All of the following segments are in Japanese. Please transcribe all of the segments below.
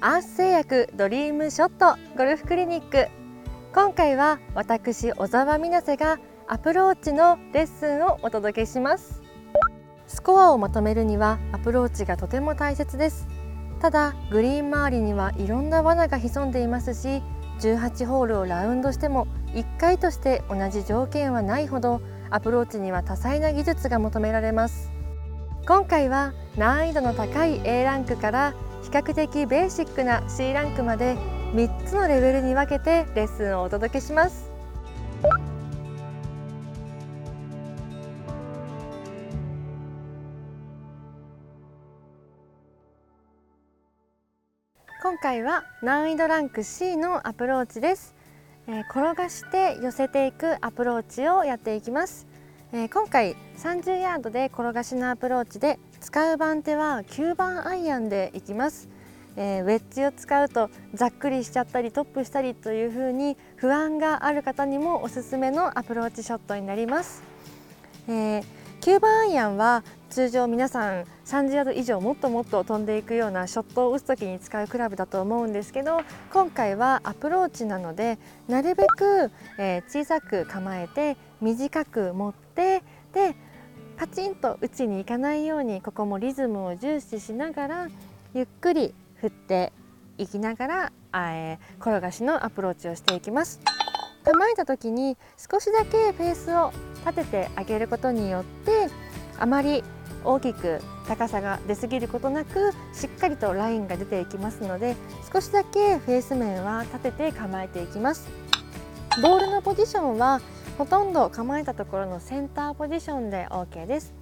アース製薬ドリームショットゴルフクリニック。今回は私小澤美奈瀬がアプローチのレッスンをお届けします。スコアをまとめるにはアプローチがとても大切です。ただグリーン周りにはいろんな罠が潜んでいますし18ホールをラウンドしても1回として同じ条件はないほどアプローチには多彩な技術が求められます。今回は難易度の高い A ランクから比較的ベーシックな C ランクまで3つのレベルに分けてレッスンをお届けします。今回は難易度ランク C のアプローチです、えー、転がして寄せていくアプローチをやっていきます。えー、今回30ヤードで転がしのアプローチで使う番手は9番アイアンでいきます、えー、ウェッジを使うとざっくりしちゃったりトップしたりという風に不安がある方にもおすすめのアプローチショットになります、えー、9番アイアンは通常皆さん30ヤード以上もっともっと飛んでいくようなショットを打つ時に使うクラブだと思うんですけど今回はアプローチなのでなるべく、え小さく構えて短く持ってパチンと打ちに行かないようにここもリズムを重視しながらゆっくり振っていきながら、えー、転がしのアプローチをしていきます。構えた時に少しだけフェースを立ててあげることによってあまり大きく高さが出過ぎることなくしっかりとラインが出ていきますので少しだけフェース面は立てて構えていきます。ボールのポジションはほとんど構えたところのセンターポジションで OK です。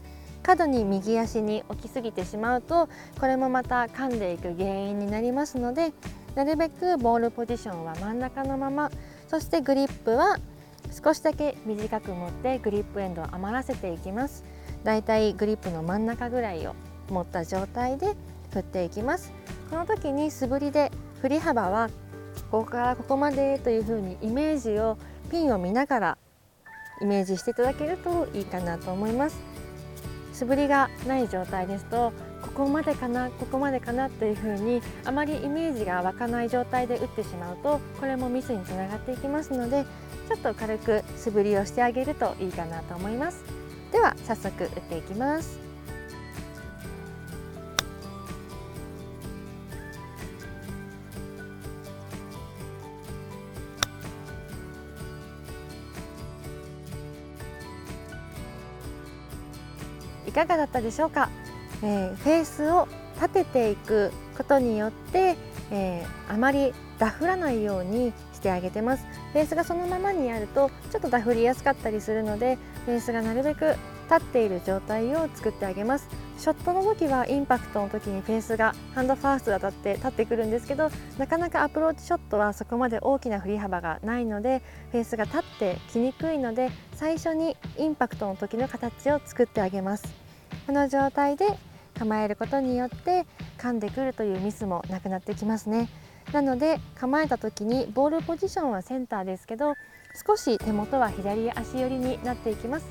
角に右足に置きすぎてしまうとこれもまた噛んでいく原因になりますのでなるべくボールポジションは真ん中のままそしてグリップは少しだけ短く持ってグリップエンドを余らせていきます。だいたいグリップの真ん中ぐらいを持った状態で振っていきます。この時に素振りで振り幅はここからここまでというふうにイメージをピンを見ながらイメージしていただけるといいかなと思います。素振りがない状態ですとここまでかなここまでかなというふうにあまりイメージが湧かない状態で打ってしまうとこれもミスにつながっていきますのでちょっと軽く素振りをしてあげるといいかなと思います。では早速打っていきます。かがだったでしょうか、えー、フェースを立てていくことによって、えー、あまりダフらないようにしてあげてます。フェースがそのままにあるとちょっとダフりやすかったりするのでフェースがなるべく立っている状態を作ってあげます。ショットの時はインパクトの時にフェースがハンドファーストで当たって立ってくるんですけどなかなかアプローチショットはそこまで大きな振り幅がないのでフェースが立ってきにくいので最初にインパクトの時の形を作ってあげます。この状態で構えることによって噛んでくるというミスもなくなってきますね。なので構えた時にボールポジションはセンターですけど少し手元は左足寄りになっていきます。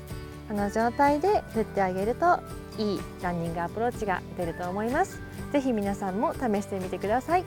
この状態で振ってあげるといいランニングアプローチが出ると思います。ぜひ皆さんも試してみてください。